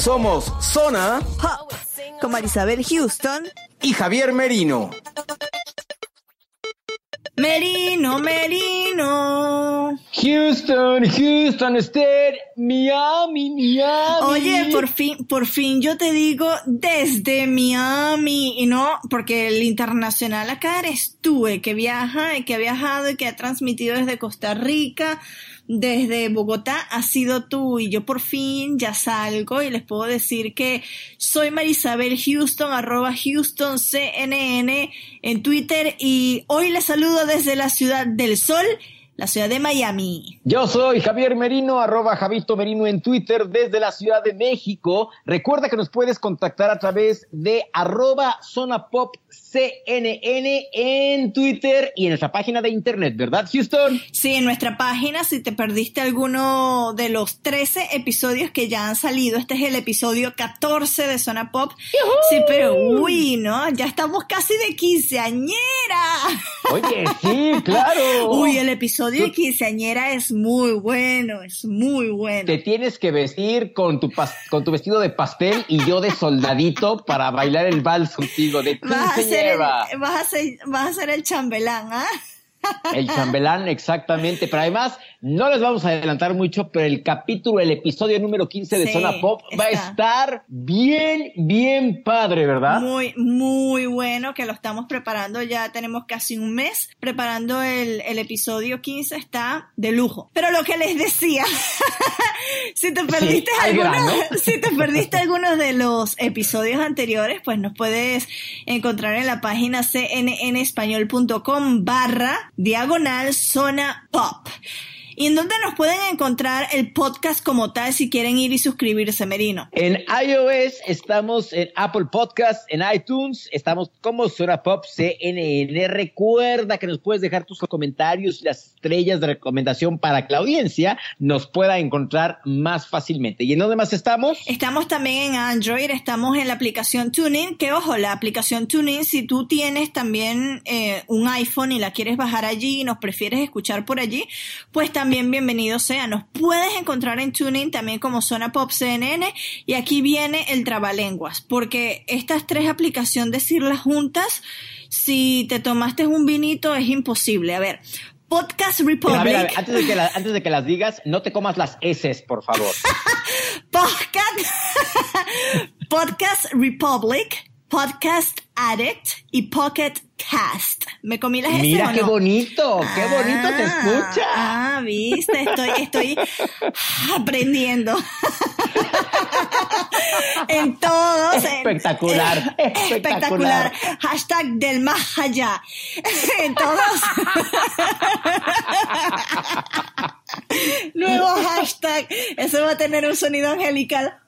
Somos Zona con Marisabel Houston y Javier Merino. Merino, Merino. Houston, Houston, State, Miami, Miami. Oye, por fin, por fin yo te digo desde Miami y no porque el internacional acá eres tú, el que viaja, el que ha viajado y que ha transmitido desde Costa Rica, desde Bogotá, ha sido tú y yo por fin ya salgo y les puedo decir que soy Marisabel Houston, arroba Houston CNN en Twitter y hoy les saludo desde la ciudad del sol, la ciudad de Miami. Yo soy Javier Merino, arroba Javito Merino en Twitter desde la Ciudad de México. Recuerda que nos puedes contactar a través de arroba Zona Pop CNN en Twitter y en nuestra página de internet, ¿verdad, Houston? Sí, en nuestra página, si te perdiste alguno de los 13 episodios que ya han salido, este es el episodio 14 de Zona Pop. Sí, pero uy, ¿no? Ya estamos casi de quinceañera. Oye, sí, claro. Uy, el episodio de quinceañera es muy bueno, es muy bueno. Te tienes que vestir con tu, con tu vestido de pastel y yo de soldadito para bailar el vals contigo de Vas a, ser el, vas, a ser, vas a ser el chambelán, ¿ah? El chambelán, exactamente. Pero además, no les vamos a adelantar mucho, pero el capítulo, el episodio número 15 de Sí, Zona Pop va a estar bien, bien padre, ¿verdad? Muy, muy bueno que lo estamos preparando. Ya tenemos casi un mes preparando el, el episodio 15. Está de lujo. Pero lo que les decía, si te perdiste al algunos, si te perdiste algunos de los episodios anteriores, pues nos puedes encontrar en la página cnnespañol.com barra diagonal zona pop. ¿Y en dónde nos pueden encontrar el podcast como tal si quieren ir y suscribirse, Merino? En iOS estamos en Apple Podcast, en iTunes estamos como Zona Pop CNN. Recuerda que nos puedes dejar tus comentarios y las estrellas de recomendación para que la audiencia nos pueda encontrar más fácilmente. ¿Y en dónde más estamos? Estamos también en Android, estamos en la aplicación TuneIn, que ojo, la aplicación TuneIn, si tú tienes también eh, un iPhone y la quieres bajar allí y nos prefieres escuchar por allí, pues también bienvenido sea. Nos puedes encontrar en TuneIn también como Zona Pop CNN y aquí viene el trabalenguas, porque estas tres aplicaciones, decirlas juntas, si te tomaste un vinito es imposible. A ver, Podcast Republic. A ver, a ver, antes, de que la- antes de que las digas, no te comas las S, por favor. Podcast, Podcast Republic, Podcast Addict y Pocket Cast. ¿Me comí las S Mira o qué bonito, qué bonito te Ah, escucha. Ah, viste, estoy, estoy aprendiendo. en todos. en- Espectacular, eh, espectacular. Hashtag del más allá. en todos. Nuevo hashtag. Eso va a tener un sonido angelical.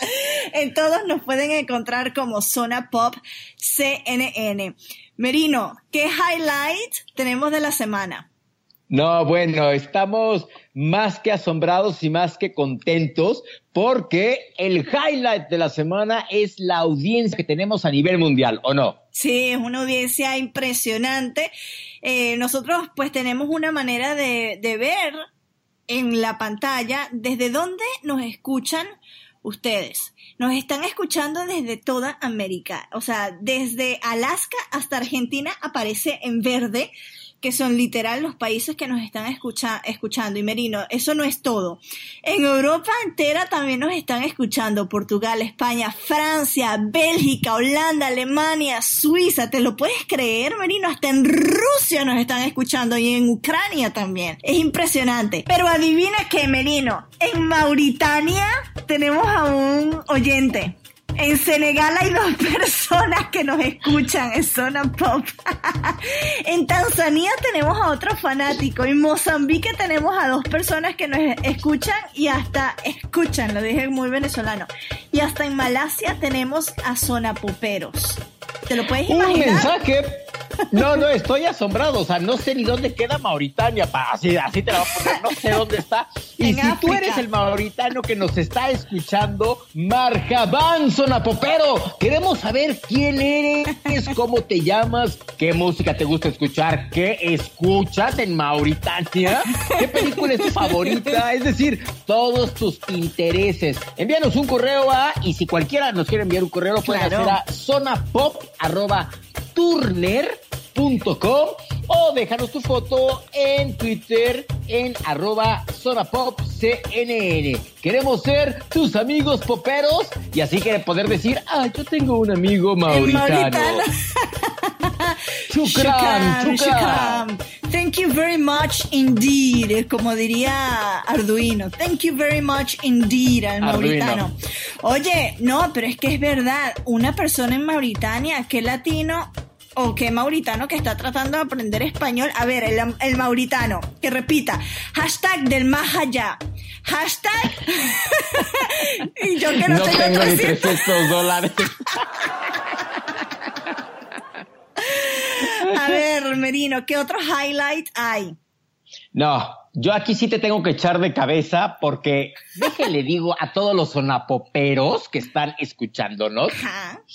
en todos nos pueden encontrar como Zona Pop CNN. Merino, ¿qué highlight tenemos de la semana? No, bueno, estamos más que asombrados y más que contentos porque el highlight de la semana es la audiencia que tenemos a nivel mundial, ¿o no? Sí, es una audiencia impresionante. Eh, nosotros pues tenemos una manera de, de ver en la pantalla desde dónde nos escuchan ustedes. Nos están escuchando desde toda América. O sea, desde Alaska hasta Argentina aparece en verde que son literal los países que nos están escucha escuchando. Y Merino, eso no es todo. En Europa entera también nos están escuchando. Portugal, España, Francia, Bélgica, Holanda, Alemania, Suiza. ¿Te lo puedes creer, Merino? Hasta en Rusia nos están escuchando y en Ucrania también. Es impresionante. Pero adivina qué, Merino. En Mauritania tenemos a un oyente. En Senegal hay dos personas que nos escuchan en Zona Pop. en Tanzania tenemos a otro fanático. En Mozambique tenemos a dos personas que nos escuchan y hasta escuchan, lo dije muy venezolano. Y hasta en Malasia tenemos a Zona Poperos. ¿Te lo puedes imaginar? Un mensaje no, no, estoy asombrado. O sea, no sé ni dónde queda Mauritania. Así, así te la voy a poner. No sé dónde está. Y si tú eres el mauritano que nos está escuchando, Marjabán Sonapopero. Queremos saber quién eres, cómo te llamas, qué música te gusta escuchar, qué escuchas en Mauritania, qué película es tu favorita. Es decir, todos tus intereses. Envíanos un correo a, y si cualquiera nos quiere enviar un correo, lo pueden hacer a zonapop.turner.com o déjanos tu foto en Twitter en arroba zonapopcnn. Queremos ser tus amigos poperos y así que poder decir, ah, yo tengo un amigo mauritano. Shukran, shukran. Thank you very much indeed, como diría Arduino. Thank you very much indeed al mauritano. Oye, no, pero es que es verdad, una persona en Mauritania, que latino o qué mauritano que está tratando de aprender español. A ver, el, mauritano, que repita, hashtag del más allá. Hashtag. y yo que no, no tengo, ni 300 dólares. A ver, Merino, ¿qué otro highlight hay? No, yo aquí sí te tengo que echar de cabeza porque déjale digo a todos los sonapoperos que están escuchándonos.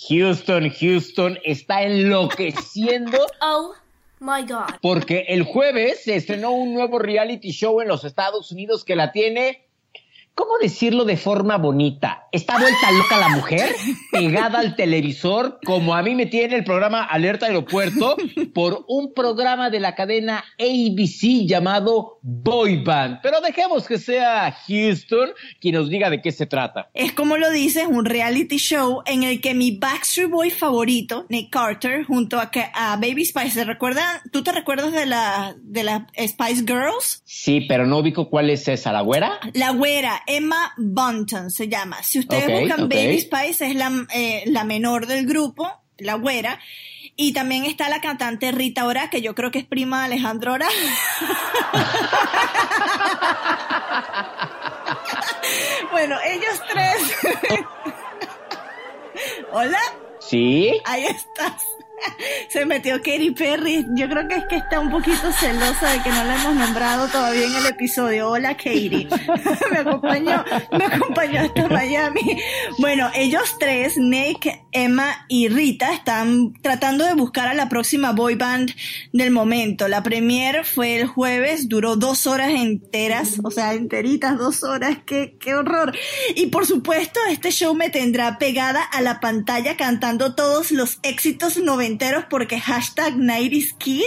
Houston, Houston está enloqueciendo. Oh my God. Porque el jueves se estrenó un nuevo reality show en los Estados Unidos que la tiene ¿cómo decirlo de forma bonita? Está vuelta loca la mujer, pegada al televisor, como a mí me tiene el programa Alerta Aeropuerto, por un programa de la cadena ABC llamado Boy Band. Pero dejemos que sea Houston quien nos diga de qué se trata. Es como lo dices, un reality show en el que mi Backstreet Boy favorito, Nick Carter, junto a, a Baby Spice, ¿se recuerdan? ¿Tú te recuerdas de la, de la Spice Girls? Sí, pero no ubico cuál es esa, ¿la güera? La güera Emma Bunton se llama. Si ustedes buscan Baby Spice, es la, eh, la menor del grupo, la güera. Y también está la cantante Rita Ora, que yo creo que es prima de Alejandro Ora. bueno, ellos tres. Hola. Sí. Ahí estás. Se metió Katy Perry. Yo creo que es que está un poquito celosa de que no la hemos nombrado todavía en el episodio. Hola Katy. me acompañó, me acompañó hasta Miami. Bueno, ellos tres, Nick, Emma y Rita, están tratando de buscar a la próxima boy band del momento. La premier fue el jueves, duró dos horas enteras, o sea, enteritas, dos horas. Qué, qué horror. Y por supuesto, este show me tendrá pegada a la pantalla cantando todos los éxitos 90 porque hashtag 90 Kid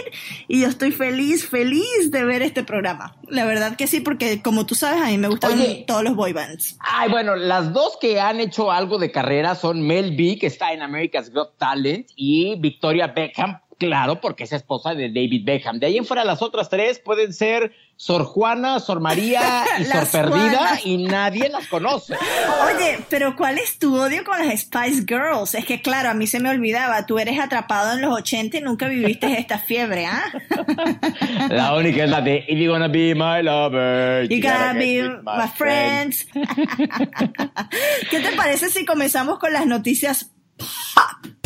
y yo estoy feliz, feliz de ver este programa. La verdad que sí, porque como tú sabes, a mí me gustan todos los boy bands. Ay, bueno, las dos que han hecho algo de carrera son Mel B, que está en America's Got Talent, y Victoria Beckham, claro, porque es esposa de David Beckham. De ahí en fuera, las otras tres pueden ser Sor Juana, Sor María y Sor Perdida y nadie las conoce. Oye, pero ¿cuál es tu odio con las Spice Girls? Es que claro, a mí se me olvidaba, tú eres atrapado en los 80 y nunca viviste esta fiebre, ¿ah? La única es la de If you're gonna be my lover, you, gotta, be my, friends. ¿Qué te parece si comenzamos con las noticias pop?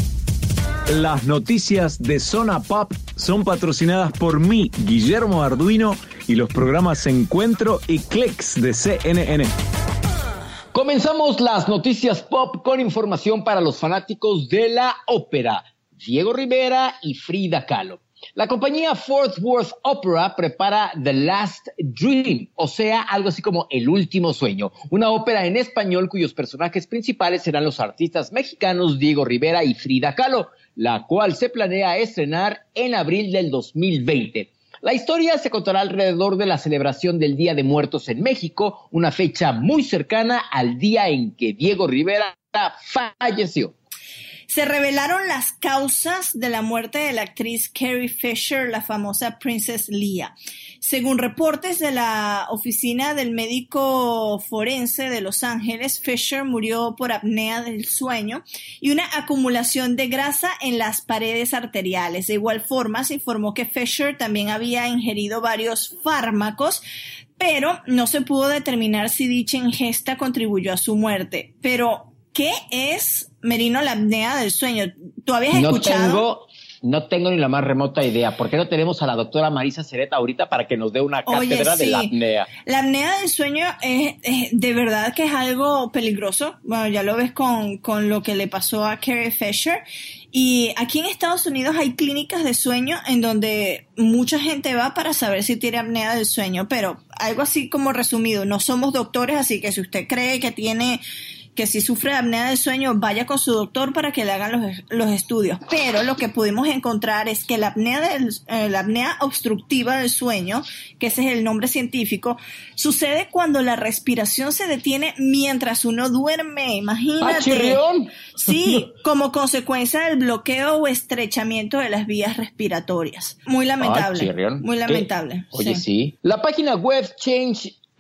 Las noticias de Zona Pop son patrocinadas por mí, Guillermo Arduino, y los programas Encuentro y Clicks de CNN. Comenzamos las noticias pop con información para los fanáticos de la ópera, Diego Rivera y Frida Kahlo. La compañía Fort Worth Opera prepara The Last Dream, o sea, algo así como El Último Sueño, una ópera en español cuyos personajes principales serán los artistas mexicanos Diego Rivera y Frida Kahlo, la cual se planea estrenar en abril del 2020. La historia se contará alrededor de la celebración del Día de Muertos en México, una fecha muy cercana al día en que Diego Rivera falleció. Se revelaron las causas de la muerte de la actriz Carrie Fisher, la famosa Princess Leia. Según reportes de la Oficina del Médico Forense de Los Ángeles, Fisher murió por apnea del sueño y una acumulación de grasa en las paredes arteriales. De igual forma, se informó que Fisher también había ingerido varios fármacos, pero no se pudo determinar si dicha ingesta contribuyó a su muerte. Pero, ¿qué es Merino, la apnea del sueño. ¿Tú habías no escuchado? Tengo, no tengo ni la más remota idea. ¿Por qué no tenemos a la doctora Marisa Cereta ahorita para que nos dé una Oye, cátedra de sí. la apnea? La apnea del sueño es, es- de verdad que es algo peligroso. Bueno, ya lo ves con, con lo que le pasó a Carrie Fisher. Y aquí en Estados Unidos hay clínicas de sueño en donde mucha gente va para saber si tiene apnea del sueño, pero algo así como resumido, no somos doctores, así que si usted cree que tiene que si sufre de apnea del sueño, vaya con su doctor para que le hagan los, los estudios. Pero lo que pudimos encontrar es que la apnea, del, eh, la apnea obstructiva del sueño, que ese es el nombre científico, sucede cuando la respiración se detiene mientras uno duerme. Imagínate. ¡Ah! Sí, como consecuencia del bloqueo o estrechamiento de las vías respiratorias. Muy lamentable. Ay, chirrión. muy ¿Qué? lamentable. Oye, sí. La página web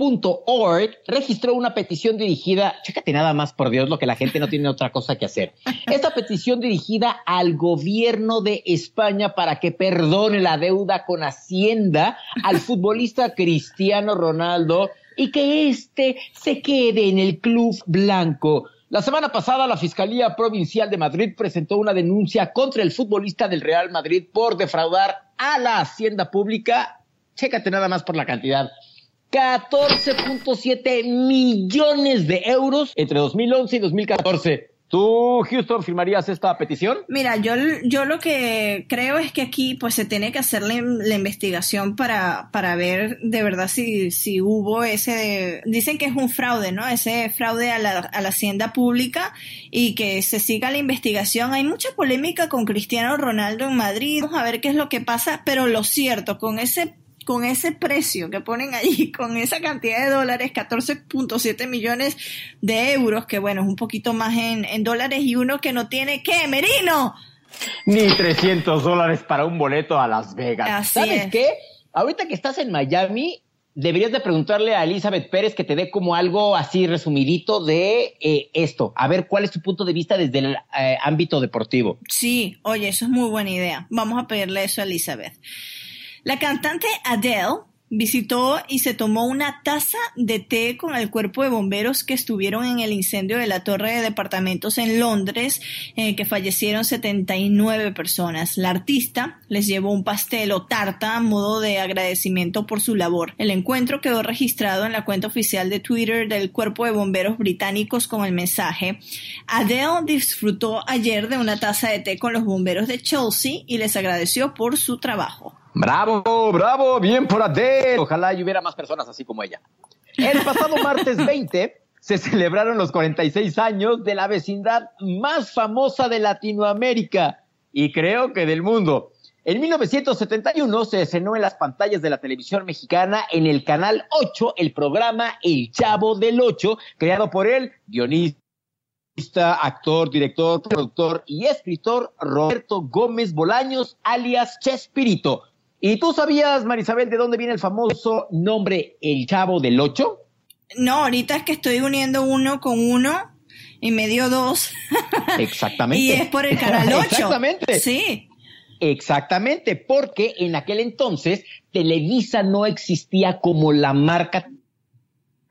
change.org registró una petición dirigida, chécate nada más por Dios lo que la gente no tiene otra cosa que hacer. Esta petición dirigida al gobierno de España para que perdone la deuda con Hacienda al futbolista Cristiano Ronaldo y que éste se quede en el club blanco. La semana pasada, la Fiscalía Provincial de Madrid presentó una denuncia contra el futbolista del Real Madrid por defraudar a la Hacienda Pública. Chécate nada más por la cantidad. 14.7 millones de euros entre 2011 y 2014. ¿Tú, Houston, firmarías esta petición? Mira, yo, yo lo que creo es que aquí pues se tiene que hacer la, investigación para, para ver de verdad si, si hubo ese, dicen que es un fraude, ¿no? Ese fraude a la, a la hacienda pública y que se siga la investigación. Hay mucha polémica con Cristiano Ronaldo en Madrid. Vamos a ver qué es lo que pasa, pero lo cierto, con ese con ese precio que ponen allí, con esa cantidad de dólares, 14.7 millones de euros, que bueno, es un poquito más en, en dólares, y uno que no tiene, ¿qué, Merino? Ni 300 dólares para un boleto a Las Vegas. Así ¿Sabes es. qué? Ahorita que estás en Miami, deberías de preguntarle a Elizabeth Pérez que te dé como algo así resumidito de eh, esto. A ver, ¿cuál es tu punto de vista desde el eh, ámbito deportivo? Sí, oye, eso es muy buena idea. Vamos a pedirle eso a Elizabeth. La cantante Adele visitó y se tomó una taza de té con el cuerpo de bomberos que estuvieron en el incendio de la torre de departamentos en Londres, en el que fallecieron 79 personas. La artista les llevó un pastel o tarta a modo de agradecimiento por su labor. El encuentro quedó registrado en la cuenta oficial de Twitter del cuerpo de bomberos británicos con el mensaje Adele disfrutó ayer de una taza de té con los bomberos de Chelsea y les agradeció por su trabajo. Bravo, bravo, bien por Adele. Ojalá y hubiera más personas así como ella. El pasado martes 20 se celebraron los 46 años de la vecindad más famosa de Latinoamérica y creo que del mundo. En 1971 se estrenó en las pantallas de la televisión mexicana en el canal 8 el programa El Chavo del 8, creado por el guionista actor, director, productor y escritor Roberto Gómez Bolaños, alias Chespirito. ¿Y tú sabías, Marisabel, de dónde viene el famoso nombre El Chavo del Ocho? No, ahorita es que estoy uniendo uno con uno y me dio dos. Exactamente. y es por el canal 8. Exactamente. Sí. Exactamente, porque en aquel entonces Televisa no existía como la marca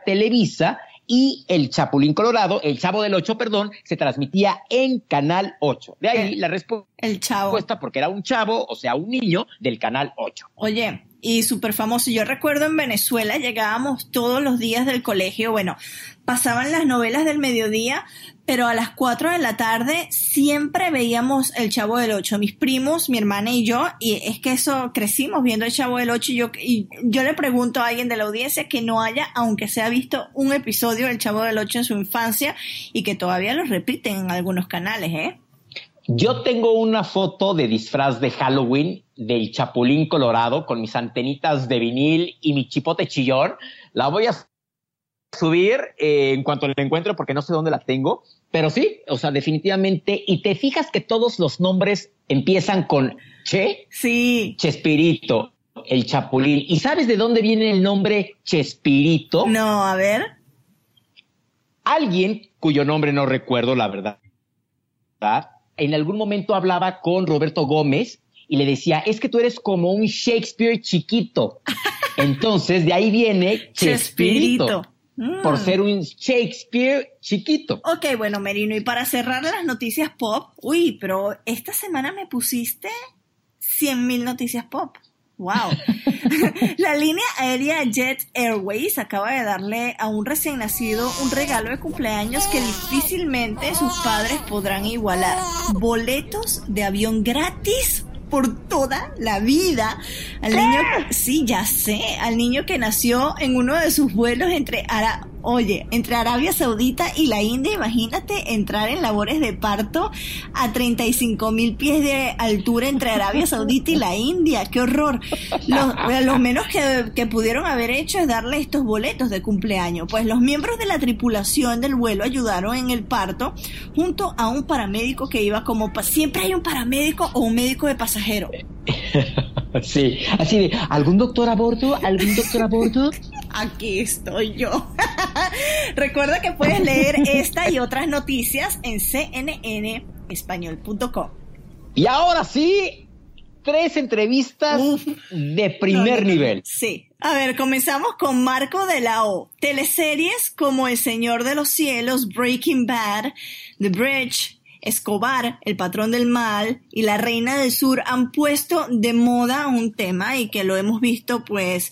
Televisa y el Chapulín Colorado, el Chavo del Ocho, perdón, se transmitía en Canal 8. De ahí Eh, la respuesta El chavo. Porque era un chavo, o sea, un niño del canal 8. Oye, y súper famoso. Yo recuerdo en Venezuela llegábamos todos los días del colegio, bueno, pasaban las novelas del mediodía, pero a las 4 de la tarde siempre veíamos El Chavo del Ocho, mis primos, mi hermana y yo, y es que eso crecimos viendo El Chavo del Ocho y yo, yo le pregunto a alguien de la audiencia que no haya, aunque se ha visto un episodio del Chavo del Ocho en su infancia y que todavía lo repiten en algunos canales, ¿eh? Yo tengo una foto de disfraz de Halloween del Chapulín Colorado con mis antenitas de vinil y mi chipote chillón. La voy a subir eh, en cuanto la encuentre porque no sé dónde la tengo. Pero sí, o sea, definitivamente. Y te fijas que todos los nombres empiezan con Che. Sí. Chespirito, el Chapulín. ¿Y sabes de dónde viene el nombre Chespirito? No, a ver. Alguien cuyo nombre no recuerdo, la verdad. En algún momento hablaba con Roberto Gómez y le decía, es que tú eres como un Shakespeare chiquito. Entonces, de ahí viene Chespirito. Por mm. ser un Shakespeare chiquito. Ok, bueno, Merino, y para cerrar las noticias pop, uy, pero esta semana me pusiste 100 mil noticias pop. Wow. la línea aérea Jet Airways acaba de darle a un recién nacido un regalo de cumpleaños que difícilmente sus padres podrán igualar. Boletos de avión gratis por toda la vida. Al niño, sí, ya sé, al niño que nació en uno de sus vuelos entre Ara Oye, entre Arabia Saudita y la India, imagínate entrar en labores de parto a 35 mil pies de altura entre Arabia Saudita y la India. ¡Qué horror! Lo, menos que, que, pudieron haber hecho es darle estos boletos de cumpleaños. Pues los miembros de la tripulación del vuelo ayudaron en el parto junto a un paramédico que iba como... Siempre hay un paramédico o un médico de pasajero. Sí, así de, ¿algún doctor a bordo? ¿Algún doctor a bordo? Aquí estoy yo. Recuerda que puedes leer esta y otras noticias en cnnespañol.com. Y ahora sí, tres entrevistas de primer nivel. Sí. A ver, comenzamos con Marco de la O. Teleseries como El Señor de los Cielos, Breaking Bad, The Bridge, Escobar, el patrón del mal y la reina del sur han puesto de moda un tema y que lo hemos visto pues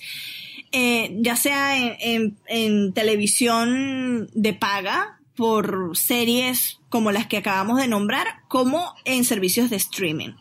eh, ya sea en, en, televisión de paga por series como las que acabamos de nombrar, como en servicios de streaming.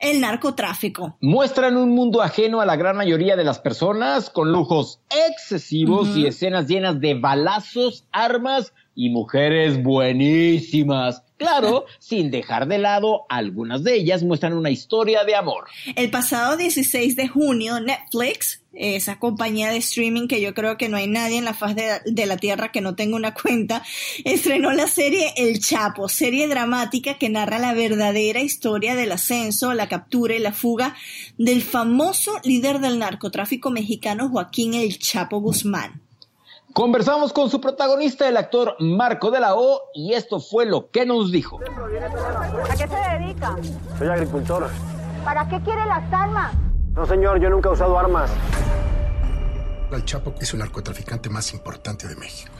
El narcotráfico. Muestran un mundo ajeno a la gran mayoría de las personas, con lujos excesivos y escenas llenas de balazos, armas y mujeres buenísimas. Claro, sin dejar de lado algunas de ellas muestran una historia de amor. El pasado 16 de junio, Netflix, esa compañía de streaming que yo creo que no hay nadie en la faz de, la Tierra que no tenga una cuenta, estrenó la serie El Chapo, serie dramática que narra la verdadera historia del ascenso, la captura y la fuga del famoso líder del narcotráfico mexicano Joaquín El Chapo Guzmán. Conversamos con su protagonista, el actor Marco de la O, y esto fue lo que nos dijo. ¿A qué se dedica? Soy agricultor. ¿Para qué quiere las armas? No, señor, yo nunca he usado armas. El Chapo es el narcotraficante más importante de México.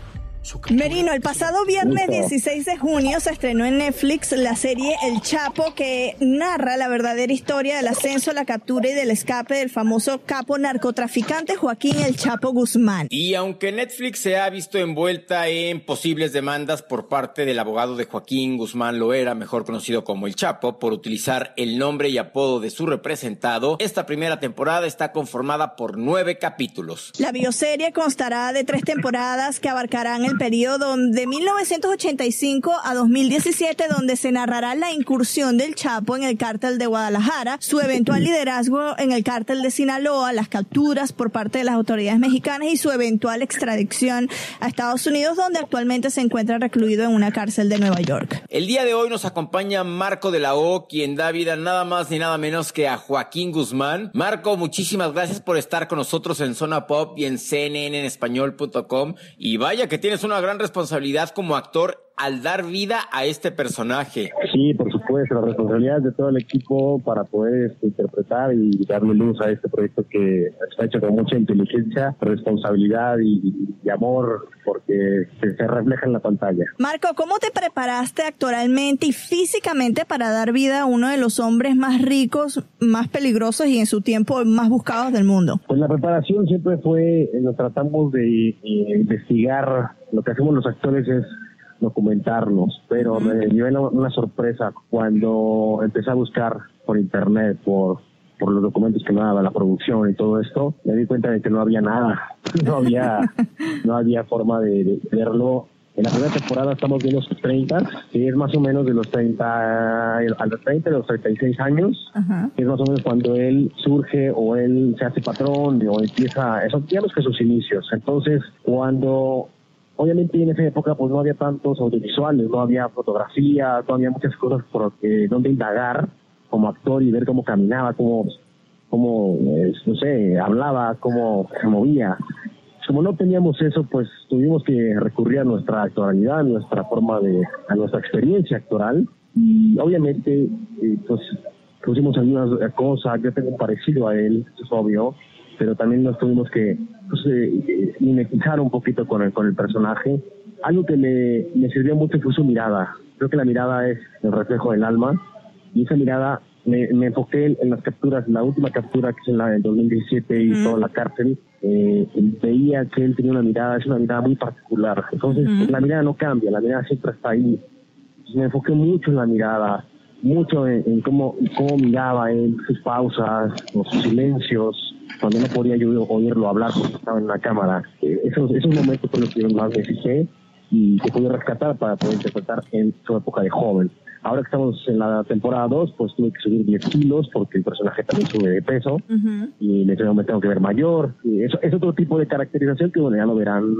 Merino, el pasado viernes 16 de junio se estrenó en Netflix la serie El Chapo que narra la verdadera historia del ascenso, la captura y del escape del famoso capo narcotraficante Joaquín El Chapo Guzmán. Y aunque Netflix se ha visto envuelta en posibles demandas por parte del abogado de Joaquín Guzmán Loera, mejor conocido como El Chapo, por utilizar el nombre y apodo de su representado, esta primera temporada está conformada por nueve capítulos. La bioserie constará de tres temporadas que abarcarán el periodo de 1985 a 2017, donde se narrará la incursión del Chapo en el cártel de Guadalajara, su eventual liderazgo en el cártel de Sinaloa, las capturas por parte de las autoridades mexicanas y su eventual extradición a Estados Unidos, donde actualmente se encuentra recluido en una cárcel de Nueva York. El día de hoy nos acompaña Marco de la O, quien da vida nada más ni nada menos que a Joaquín Guzmán. Marco, muchísimas gracias por estar con nosotros en Zona Pop y en CNN en español.com. Y vaya que tienes una gran responsabilidad como actor al dar vida a este personaje. Sí, por supuesto pues la responsabilidad de todo el equipo para poder este, interpretar y darle luz a este proyecto que está hecho con mucha inteligencia, responsabilidad y, amor porque se, se, refleja en la pantalla. Marco, ¿cómo te preparaste actoralmente y físicamente para dar vida a uno de los hombres más ricos, más peligrosos y en su tiempo más buscados del mundo? Pues la preparación siempre fue, eh, nos tratamos de eh, investigar, lo que hacemos los actores es documentarnos, pero me dio una sorpresa cuando empecé a buscar por internet, por, por los documentos que me daba la producción y todo esto, me di cuenta de que no había nada, no había, no había forma de, verlo. En la primera temporada estamos viendo sus 30, que es más o menos de los 30, a los 30, de los 36 años, que es más o menos cuando él surge o él se hace patrón o empieza, eso digamos que sus inicios. Entonces, cuando Obviamente en esa época pues no había tantos audiovisuales, no había fotografía, no había muchas cosas por donde indagar como actor y ver cómo caminaba, cómo, cómo eh, no sé, hablaba, cómo se movía. Como no teníamos eso, pues tuvimos que recurrir a nuestra actualidad, a nuestra forma de, a nuestra experiencia actoral y obviamente eh, pues pusimos algunas cosas, yo tengo parecido a él, es obvio, pero también nos tuvimos que pues, eh, mimetizar un poquito con el, con el personaje. Algo que me, me sirvió mucho fue su mirada. Creo que la mirada es el reflejo del alma y esa mirada me, me enfoqué en, las capturas, la última captura que es en la del 2017 y toda la cárcel, eh, veía que él tenía una mirada, es una mirada muy particular. Entonces, la mirada no cambia, la mirada siempre está ahí. me enfoqué mucho en la mirada, mucho en, cómo, cómo miraba él, sus pausas, sus silencios, cuando no podía yo oírlo hablar porque estaba en la cámara. Eh, esos, esos momentos fueron los que más me fijé y que pude rescatar para poder interpretar en su época de joven. Ahora que estamos en la temporada 2, pues tuve que subir 10 kilos porque el personaje también sube de peso y me tengo que ver mayor. Y eso es otro tipo de caracterización que bueno, ya lo verán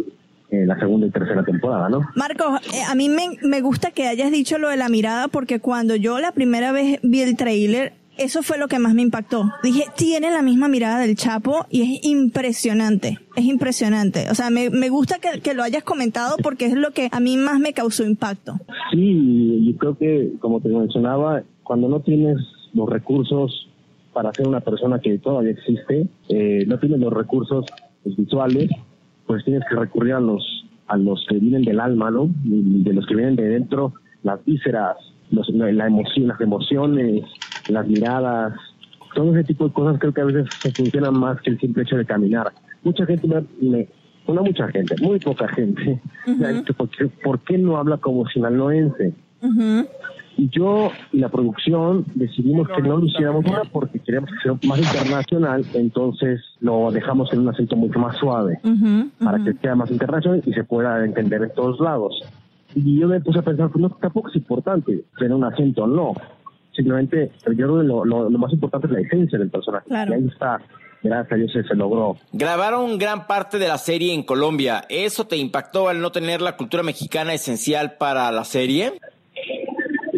en la segunda y tercera temporada, ¿no? Marco, eh, a mí me, me gusta que hayas dicho lo de la mirada porque cuando yo la primera vez vi el trailer, eso fue lo que más me impactó. Dije, tiene la misma mirada del Chapo y es impresionante. Es impresionante. O sea, me, me gusta que, que, lo hayas comentado porque es lo que a mí más me causó impacto. Sí, yo creo que, como te mencionaba, cuando no tienes los recursos para ser una persona que todavía existe, eh, no tienes los recursos visuales, pues tienes que recurrir a los a los que vienen del alma, ¿no? De los que vienen de dentro, las vísceras, la emoción, las emociones, las miradas, todo ese tipo de cosas creo que a veces se funcionan más que el simple hecho de caminar. Mucha gente me, no mucha gente, muy poca gente, ¿por, qué, no habla como sinaloense? Y yo y la producción decidimos que no lo hiciéramos una porque queríamos que sea más internacional, entonces lo dejamos en un acento mucho más suave para que sea más internacional y se pueda entender en todos lados. Y yo me puse a pensar, pues no, tampoco es importante tener un acento, no. Simplemente, yo creo que lo, lo, más importante es la esencia del personaje. Y ahí está. Gracias a Dios se, logró. Grabaron gran parte de la serie en Colombia. ¿Eso te impactó al no tener la cultura mexicana esencial para la serie?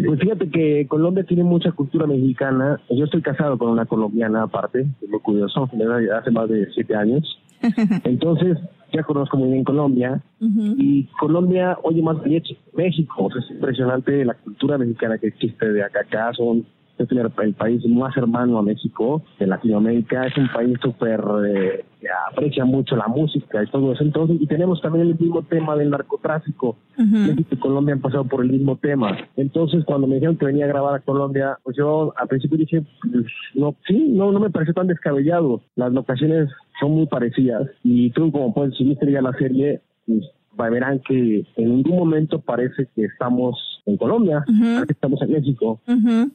Pues fíjate que Colombia tiene mucha cultura mexicana. Yo estoy casado con una colombiana aparte, es muy curioso, hace más de siete años. Entonces, ya conozco muy bien Colombia y Colombia oye más bien México. es impresionante la cultura mexicana que existe de acá acá. Son es el, país más hermano a México de Latinoamérica. Es un país súper eh, que aprecia mucho la música y todo eso. Entonces, y tenemos también el mismo tema del narcotráfico. México y Colombia han pasado por el mismo tema. Entonces, cuando me dijeron que venía a grabar a Colombia, pues yo al principio dije, pues, no, sí, no, no me pareció tan descabellado. Las locaciones son muy parecidas y tú, como puedes, si viste ya la serie, pues, verán que en ningún momento parece que estamos en Colombia, parece que estamos en México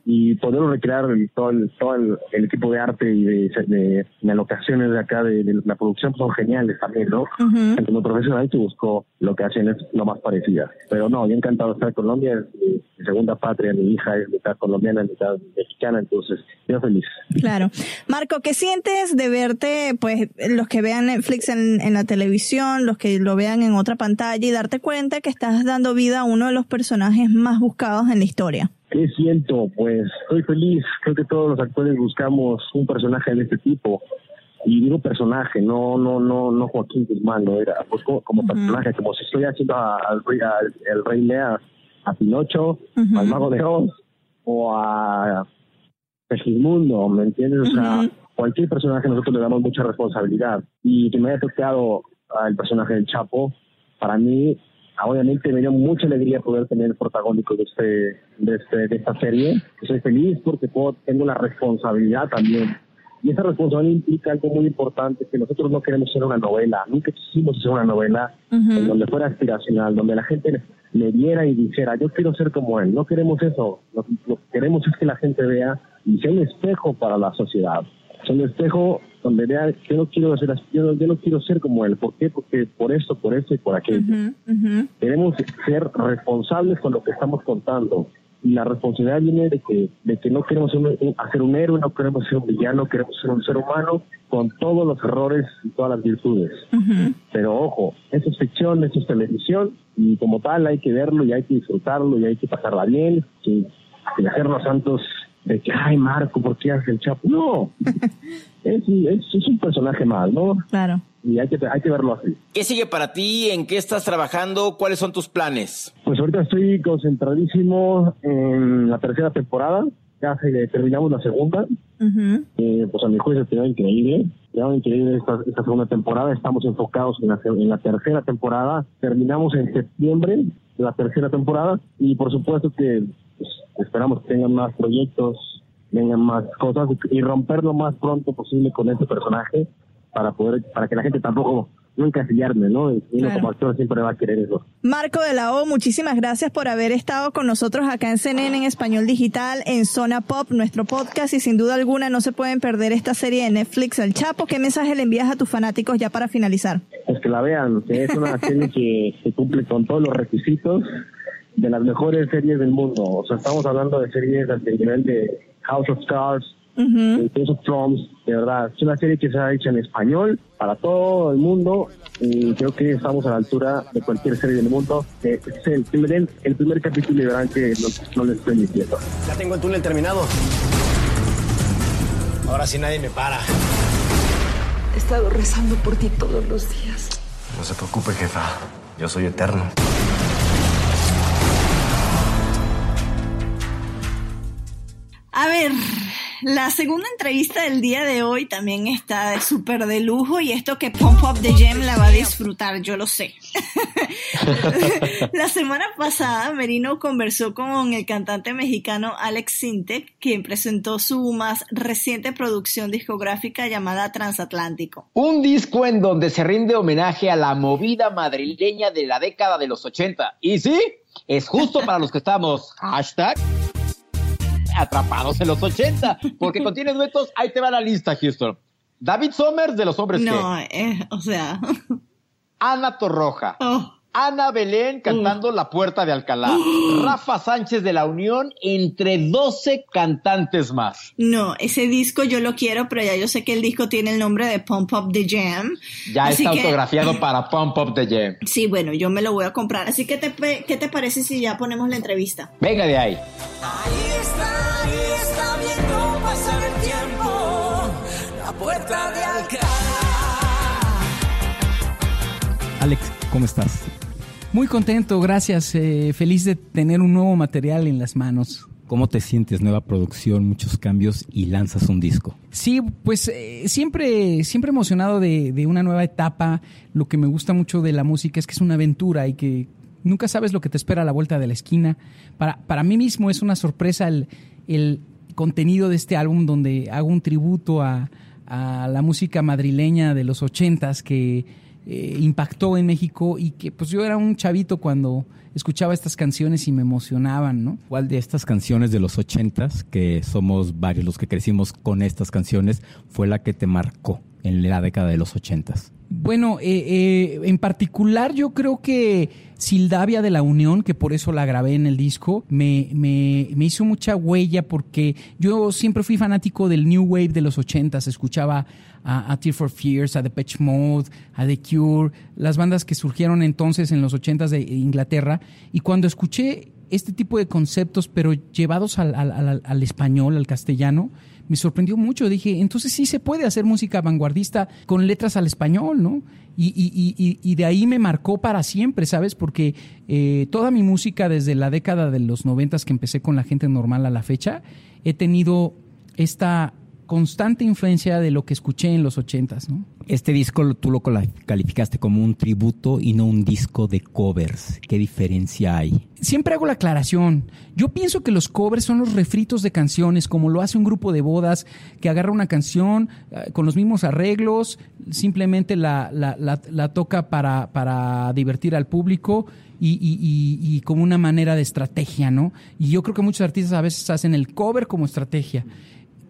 y poder recrear todo, el, todo el, equipo de arte y de, de, de locaciones de acá de, la producción son geniales también, ¿no? Uh Como profesional te busco lo que hacen es lo más parecida. Pero no, yo encantado de estar en Colombia, es mi segunda patria, mi hija es mitad colombiana, mitad mexicana, entonces yo feliz. Claro. Marco, ¿qué sientes de verte, pues, los que vean Netflix en, en la televisión, los que lo vean en otra pantalla y darte cuenta que estás dando vida a uno de los personajes más buscados en la historia? ¿Qué siento? Pues estoy feliz. Creo que todos los actores buscamos un personaje de este tipo y digo personaje, no, no, no, no Joaquín Guzmán, no era, pues como, personaje, como si estoy haciendo al rey, al, rey Lea, a Pinocho, al mago de Oz, o a Segismundo, ¿me entiendes? O sea, cualquier personaje nosotros le damos mucha responsabilidad. Y que me haya tocado al personaje del Chapo, para mí, obviamente me dio mucha alegría poder tener el protagónico de, este, de, este, de esta serie. Soy feliz porque puedo, tengo la responsabilidad también. Y esa responsabilidad implica algo muy importante, que nosotros no queremos ser una novela, nunca quisimos ser una novela en donde fuera aspiracional, donde la gente le viera y dijera, yo quiero ser como él. No queremos eso, lo, lo que queremos es que la gente vea y sea un espejo para la sociedad. Sea un espejo donde vea, yo no quiero ser así, yo no, yo no quiero ser como él. ¿Por qué? Porque por esto, por esto y por aquello. Queremos ser responsables con lo que estamos contando. Y la responsabilidad viene de que, de que no queremos ser un, hacer un héroe, no queremos ser un villano, queremos ser un ser humano con todos los errores y todas las virtudes. Pero ojo, eso es ficción, eso es televisión y como tal hay que verlo y hay que disfrutarlo y hay que pasarla bien sin, sin hacernos santos de que, ay Marco, ¿por qué hace el Chapo? No, es, es, es un personaje más, ¿no? Claro. Y hay que, hay que verlo así. ¿Qué sigue para ti? ¿En qué estás trabajando? ¿Cuáles son tus planes? Pues ahorita estoy concentradísimo en la tercera temporada, ya terminamos la segunda, Eh, pues a mi juicio quedó increíble, quedó increíble esta, esta segunda temporada, estamos enfocados en la, en la tercera temporada, terminamos en septiembre la tercera temporada y por supuesto que pues, esperamos que tengan más proyectos, vengan más cosas y romper lo más pronto posible con este personaje para poder, para que la gente tampoco no encasillarme, ¿no? Y uno Claro. como actor siempre va a querer eso. Marco de la O, muchísimas gracias por haber estado con nosotros acá en CNN en Español Digital, en Zona Pop, nuestro podcast, y sin duda alguna no se pueden perder esta serie de Netflix, El Chapo. ¿Qué mensaje le envías a tus fanáticos ya para finalizar? pues que la vean, que es una serie que, que cumple con todos los requisitos de las mejores series del mundo. O sea, estamos hablando de series hasta el nivel de House of Cards, de Game of Thrones, de verdad. Es una serie que se ha hecho en español para todo el mundo y creo que estamos a la altura de cualquier serie del mundo. Eh, Es el primer, el primer capítulo y verán que no, no les estoy mintiendo. Ya tengo el túnel terminado. Ahora sí nadie me para. He estado rezando por ti todos los días. No se preocupe, jefa. Yo soy eterno. La segunda entrevista del día de hoy también está súper de lujo y esto que Pump Up the Gem la va a disfrutar, yo lo sé. la semana pasada Merino conversó con el cantante mexicano Alex Sintek, quien presentó su más reciente producción discográfica llamada Transatlántico. Un disco en donde se rinde homenaje a la movida madrileña de la década de los 80. Y sí, es justo para los que estamos, hashtag, atrapados en los 80, porque contiene duetos, ahí te va la lista, Houston. David Somers de Los Hombres No, G. eh, o sea, Ana Torroja. Oh. Ana Belén cantando La Puerta de Alcalá. Rafa Sánchez de La Unión, entre 12 cantantes más. no, ese disco yo lo quiero, pero ya yo sé que el disco tiene el nombre de Pump Up the Jam. Ya Así está que- autografiado para Pump Up the Jam. Sí, bueno, yo me lo voy a comprar. Así que, te, ¿qué te parece si ya ponemos la entrevista? Venga de ahí. Ahí está, ahí está viendo pasar el tiempo. La puerta de Alcalá. Alex, ¿cómo estás? Muy contento, gracias. eh, feliz de tener un nuevo material en las manos. ¿Cómo te sientes? Nueva producción, muchos cambios y lanzas un disco. Sí, pues eh, siempre, siempre emocionado de, de una nueva etapa. Lo que me gusta mucho de la música es que es una aventura y que nunca sabes lo que te espera a la vuelta de la esquina. Para, para mí mismo es una sorpresa el, el contenido de este álbum donde hago un tributo a, a la música madrileña de los ochentas que eh, impactó en México y que pues yo era un chavito cuando escuchaba estas canciones y me emocionaban, ¿no? ¿Cuál de estas canciones de los ochentas, que somos varios los que crecimos con estas canciones, fue la que te marcó en la década de los ochentas? Bueno, eh, eh, en particular yo creo que Sildavia de la Unión, que por eso la grabé en el disco, me, me, me hizo mucha huella porque yo siempre fui fanático del New Wave de los ochentas, escuchaba a, a Tear for Fears, a Depeche Mode, a The Cure, las bandas que surgieron entonces en los ochentas de Inglaterra, y cuando escuché este tipo de conceptos, pero llevados al, al- al- español, al castellano, me sorprendió mucho. Dije, entonces sí se puede hacer música vanguardista con letras al español, ¿no? Y de ahí me marcó para siempre, ¿sabes? Porque eh, toda mi música desde la década de los noventas que empecé con la gente normal a la fecha, he tenido esta constante influencia de lo que escuché en los ochentas, ¿no? Este disco lo- tú lo calificaste como un tributo y no un disco de covers. ¿Qué diferencia hay? siempre hago la aclaración. Yo pienso que los covers son los refritos de canciones, como lo hace un grupo de bodas que agarra una canción eh, con los mismos arreglos, simplemente la, la- la- la toca para, para divertir al público y, y- y- y como una manera de estrategia, ¿no? Y yo creo que muchos artistas a veces hacen el cover como estrategia.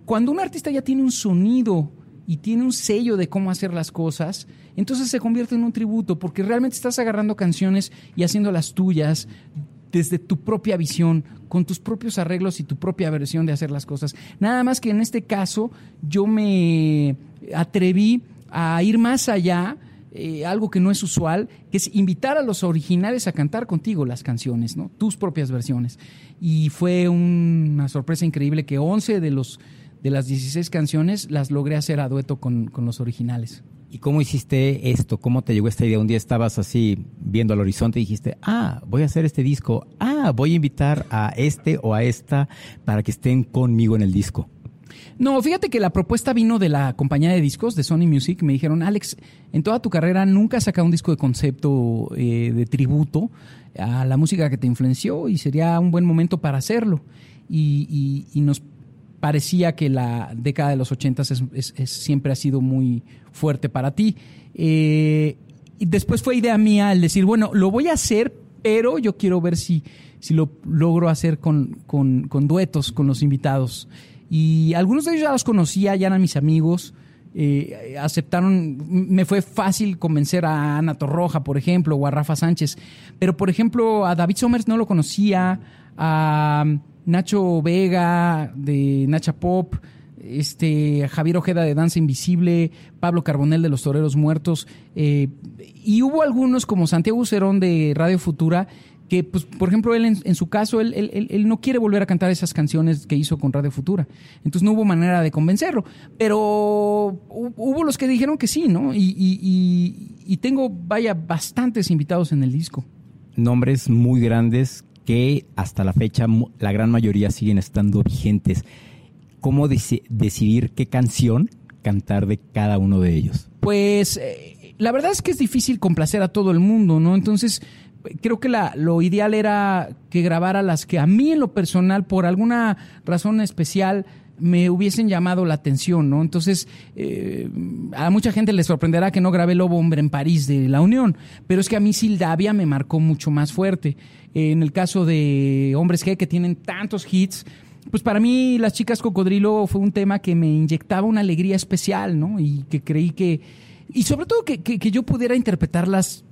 Cuando un artista ya tiene un sonido y tiene un sello de cómo hacer las cosas, entonces se convierte en un tributo, porque realmente estás agarrando canciones y haciendo las tuyas desde tu propia visión, con tus propios arreglos y tu propia versión de hacer las cosas. Nada más que en este caso yo me atreví a ir más allá, eh, algo que no es usual, que es invitar a los originales a cantar contigo las canciones, ¿no? Tus propias versiones. Y fue una sorpresa increíble que 11 de los de las 16 canciones las logré hacer a dueto con, con los originales. ¿Y cómo hiciste esto? ¿Cómo te llegó esta idea? Un día estabas así viendo al horizonte y dijiste, ah, voy a hacer este disco, ah, voy a invitar a este o a esta para que estén conmigo en el disco. No, fíjate que la propuesta vino de la compañía de discos de Sony Music. Me dijeron, Alex, en toda tu carrera nunca has sacado un disco de concepto eh, de tributo a la música que te influenció y sería un buen momento para hacerlo. Y, y- y nos parecía que la década de los ochentas es, es- es- siempre ha sido muy fuerte para ti. Eh, y después fue idea mía el decir, bueno, lo voy a hacer, pero yo quiero ver si, si lo logro hacer con, con- con duetos, con los invitados. Y algunos de ellos ya los conocía, ya eran mis amigos. eh, aceptaron, me fue fácil convencer a Ana Torroja, por ejemplo, o a Rafa Sánchez. Pero, por ejemplo, a David Somers no lo conocía, a Nacho Vega de Nacha Pop, este, Javier Ojeda de Danza Invisible, Pablo Carbonel de Los Toreros Muertos, eh, y hubo algunos como Santiago Cerón de Radio Futura, que, pues, por ejemplo, él en, su caso, él, no quiere volver a cantar esas canciones que hizo con Radio Futura. Entonces no hubo manera de convencerlo. Pero hu- hubo los que dijeron que sí, ¿no? Y, y- y- y tengo, vaya, bastantes invitados en el disco. Nombres muy grandes que hasta la fecha la gran mayoría siguen estando vigentes. ¿Cómo deci- decidir qué canción cantar de cada uno de ellos? Pues eh, la verdad es que es difícil complacer a todo el mundo, ¿no? Entonces, creo que la, lo ideal era que grabara las que a mí en lo personal, por alguna razón especial, me hubiesen llamado la atención, ¿no? Entonces, eh, a mucha gente le sorprenderá que no grabé Lobo Hombre en París de La Unión, pero es que a mí Sildavia me marcó mucho más fuerte. En el caso de Hombres G, que tienen tantos hits, pues para mí Las Chicas Cocodrilo fue un tema que me inyectaba una alegría especial, ¿no? Y que creí que... Y sobre todo que, que- que yo pudiera interpretarlas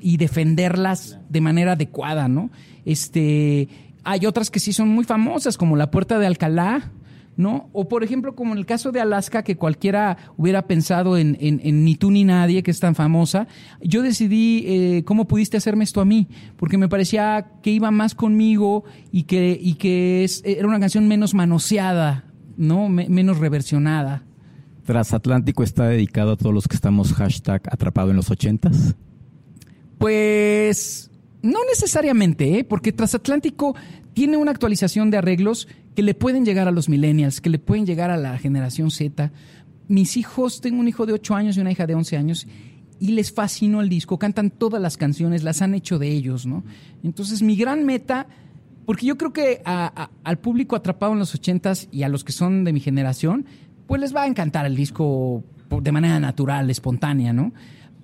y defenderlas de manera adecuada, ¿no? Este, hay otras que sí son muy famosas, como La Puerta de Alcalá, ¿no? O por ejemplo, como en el caso de Alaska, que cualquiera hubiera pensado en, en- en Ni tú ni nadie, que es tan famosa, yo decidí eh, cómo pudiste hacerme esto a mí, porque me parecía que iba más conmigo y que, y que es- era una canción menos manoseada, ¿no? Me- menos reversionada. Transatlántico está dedicado a todos los que estamos hashtag atrapado en los ochentas. Pues no necesariamente, ¿eh? porque Transatlántico tiene una actualización de arreglos que le pueden llegar a los millennials, que le pueden llegar a la generación Z. Mis hijos, tengo un hijo de 8 años y una hija de 11 años, y les fascinó el disco, cantan todas las canciones, las han hecho de ellos, ¿no? Entonces mi gran meta, porque yo creo que al público atrapado en los 80s y a los que son de mi generación, pues les va a encantar el disco de manera natural, espontánea, ¿no?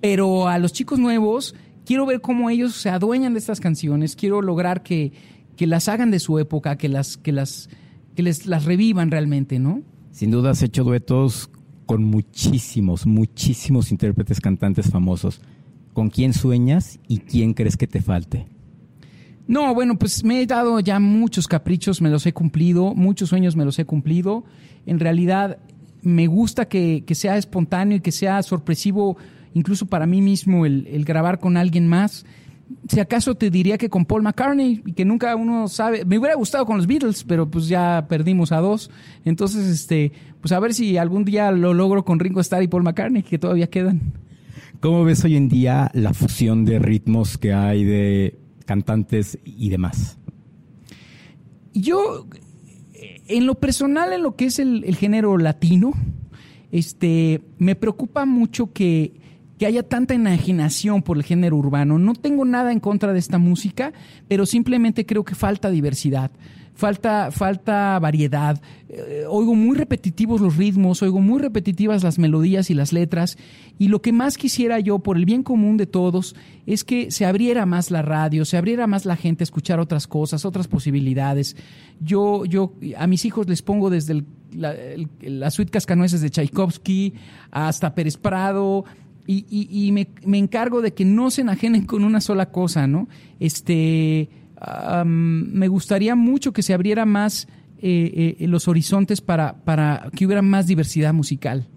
Pero a los chicos nuevos, quiero ver cómo ellos se adueñan de estas canciones, quiero lograr que, que las hagan de su época, que las, que las, que les las revivan realmente, ¿no? Sin duda has hecho duetos con muchísimos, muchísimos intérpretes cantantes famosos. ¿Con quién sueñas y quién crees que te falte? No, bueno, pues me he dado ya muchos caprichos, me los he cumplido, muchos sueños me los he cumplido. En realidad me gusta que, que sea espontáneo y que sea sorpresivo, incluso para mí mismo, el, el grabar con alguien más. Si acaso te diría que con Paul McCartney y que nunca uno sabe, me hubiera gustado con los Beatles, pero pues ya perdimos a dos. Entonces, este, pues a ver si algún día lo logro con Ringo Starr y Paul McCartney, que todavía quedan. ¿Cómo ves hoy en día la fusión de ritmos que hay de cantantes y demás? Yo, en lo personal, en lo que es el, el género latino, este, me preocupa mucho que, que haya tanta enajenación por el género urbano. No tengo nada en contra de esta música, pero simplemente creo que falta diversidad. Falta, falta variedad. Eh, oigo muy repetitivos los ritmos, oigo muy repetitivas las melodías y las letras. Y lo que más quisiera yo, por el bien común de todos, es que se abriera más la radio, se abriera más la gente a escuchar otras cosas, otras posibilidades. Yo, yo a mis hijos les pongo desde el, la, el, la suite Cascanueces de Tchaikovsky hasta Pérez Prado, y, y, y me, encargo de que no se enajenen con una sola cosa, ¿no? Este, um, me gustaría mucho que se abriera más eh, eh, los horizontes para, para que hubiera más diversidad musical.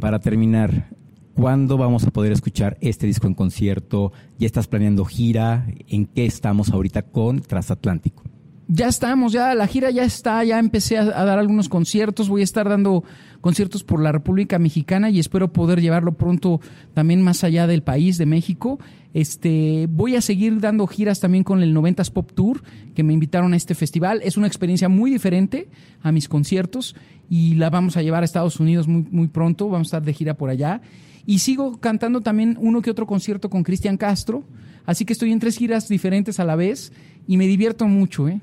Para terminar, ¿cuándo vamos a poder escuchar este disco en concierto? ¿Ya estás planeando gira? ¿En qué estamos ahorita con Transatlántico? Ya estamos, ya la gira ya está, ya empecé a, dar algunos conciertos, voy a estar dando conciertos por la República Mexicana y espero poder llevarlo pronto también más allá del país, de México. Este, voy a seguir dando giras también con el 90s Pop Tour, que me invitaron a este festival. Es una experiencia muy diferente a mis conciertos y la vamos a llevar a Estados Unidos muy, muy pronto, vamos a estar de gira por allá. Y sigo cantando también uno que otro concierto con Cristian Castro, así que estoy en tres giras diferentes a la vez y me divierto mucho, ¿eh?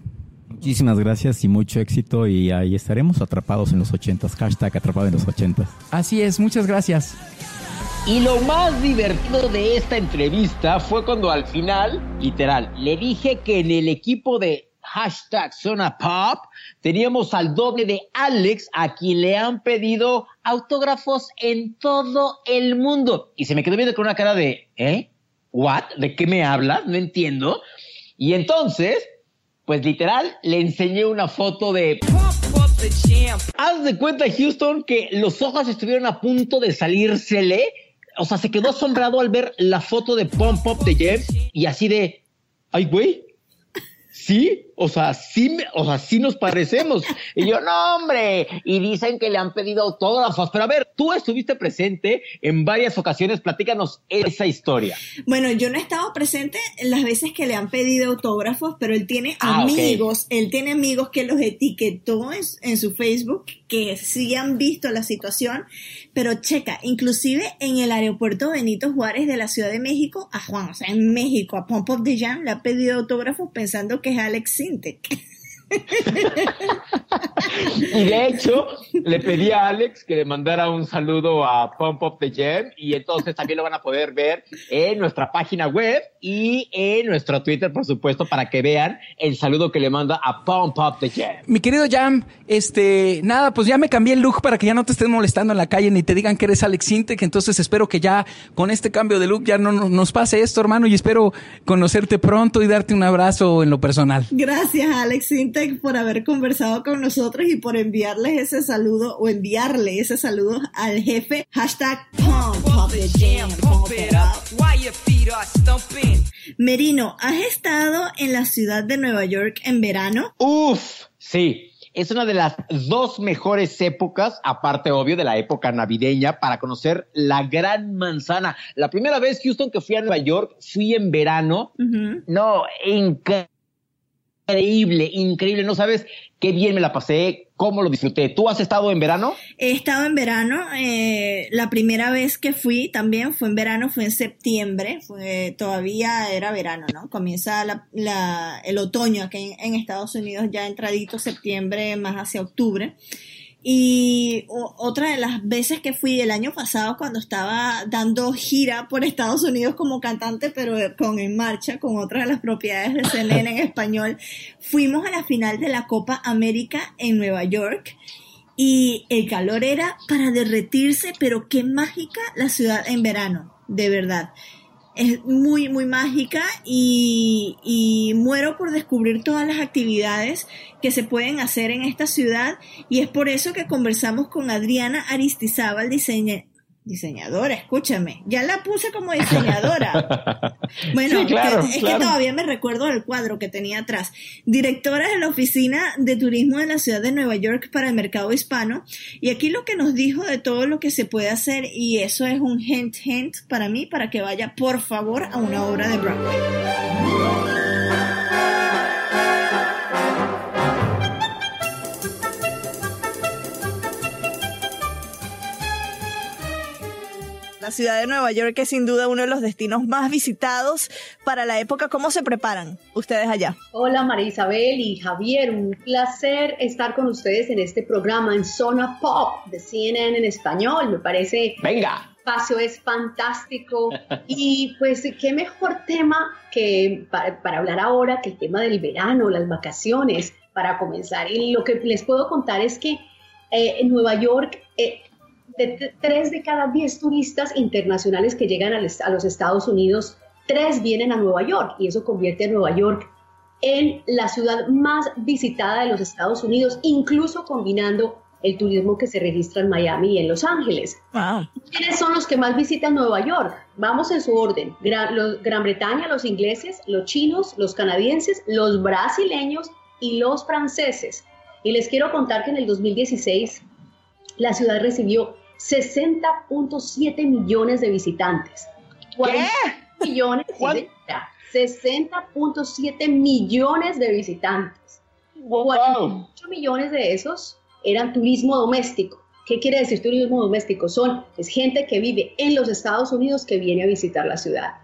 Muchísimas gracias y mucho éxito y ahí estaremos atrapados en los ochentas, hashtag atrapado en los ochentas. Así es, muchas gracias. Y lo más divertido de esta entrevista fue cuando al final, literal, le dije que en el equipo de hashtag Zona Pop teníamos al doble de Alex a quien le han pedido autógrafos en todo el mundo. Y se me quedó viendo con una cara de, ¿eh? ¿What? ¿De qué me hablas? No entiendo. Y entonces pues literal le enseñé una foto de... Haz de cuenta, Houston, que los ojos estuvieron a punto de salírsele. O sea, se quedó asombrado al ver la foto de Pump Up de Jeff y así de... Ay, güey. Sí, o sea, sí, o sea, sí nos parecemos. Y yo, no, hombre. Y dicen que le han pedido autógrafos. Pero a ver, tú estuviste presente en varias ocasiones. Platícanos esa historia. Bueno, yo no he estado presente en las veces que le han pedido autógrafos, pero él tiene ah, amigos. Okay. Él tiene amigos que los etiquetó en, en su Facebook que sí han visto la situación. Pero checa, inclusive en el aeropuerto Benito Juárez de la Ciudad de México, a Juan, o sea, en México, a Pump Up de Jam le ha pedido autógrafos pensando que es Alex Sintek. y de hecho, le pedí a Alex que le mandara un saludo a Pump Up the Jam y entonces también lo van a poder ver en nuestra página web y en nuestro Twitter, por supuesto, para que vean el saludo que le manda a Pump Up the Jam. Mi querido Jam, este, nada, pues ya me cambié el look para que ya no te estén molestando en la calle ni te digan que eres Alex Sintek, entonces espero que ya con este cambio de look ya no nos pase esto, hermano, y espero conocerte pronto y darte un abrazo en lo personal. Gracias, Alex Sintek, por haber conversado con nosotros y por enviarles ese saludo o enviarle ese saludo al jefe. Hashtag pump, pump it jam, pump it up. Merino, ¿has estado en la ciudad de Nueva York en verano? Uf, sí. Es una de las dos mejores épocas, aparte obvio de la época navideña, para conocer la gran manzana. La primera vez, Houston, que fui a Nueva York, fui en verano. Uh -huh. No, increíble increíble, increíble. No sabes qué bien me la pasé, cómo lo disfruté. ¿Tú has estado en verano? He estado en verano. Eh, la primera vez que fui también fue en verano, fue en septiembre. Todavía era verano, ¿no? Comienza el otoño aquí en, Estados Unidos, ya entradito septiembre, más hacia octubre. Y otra de las veces que fui el año pasado cuando estaba dando gira por Estados Unidos como cantante, pero con En Marcha, con otra de las propiedades de CNN en español, fuimos a la final de la Copa América en Nueva York. Y el calor era para derretirse, pero qué mágica la ciudad en verano, de verdad es muy, muy mágica y, y, muero por descubrir todas las actividades que se pueden hacer en esta ciudad. Y es por eso que conversamos con Adriana Aristizábal, diseña, Diseñadora, escúchame. Ya la puse como diseñadora. Bueno, Sí, claro, que- es claro. que todavía me recuerdo del cuadro que tenía atrás. Directora de la Oficina de Turismo de la Ciudad de Nueva York para el mercado hispano. Y aquí lo que nos dijo de todo lo que se puede hacer, y eso es un hint, hint para mí, para que vaya por favor a una obra de Broadway. La ciudad de Nueva York es sin duda uno de los destinos más visitados para la época. ¿Cómo se preparan ustedes allá? Hola María Isabel y Javier, un placer estar con ustedes en este programa en Zona Pop de CNN en español. Me parece Venga. el espacio es fantástico y pues qué mejor tema que para, para hablar ahora que el tema del verano, las vacaciones, para comenzar. Y lo que les puedo contar es que eh, en Nueva York, eh, de tres de cada diez turistas internacionales que llegan a los Estados Unidos, tres vienen a Nueva York y eso convierte a Nueva York en la ciudad más visitada de los Estados Unidos, incluso combinando el turismo que se registra en Miami y en Los Ángeles. ¿Quiénes son los que más visitan Nueva York? Vamos en su orden. Gran, los- Gran Bretaña, los ingleses, los chinos, los canadienses, los brasileños y los franceses. Y les quiero contar que en el 2016 la ciudad recibió 60.7 millones de visitantes. ¿Qué? Millones, sí, señora. 60.7 millones de visitantes. 48 millones de esos eran turismo doméstico. ¿Qué quiere decir turismo doméstico? Son es gente que vive en los Estados Unidos que viene a visitar la ciudad.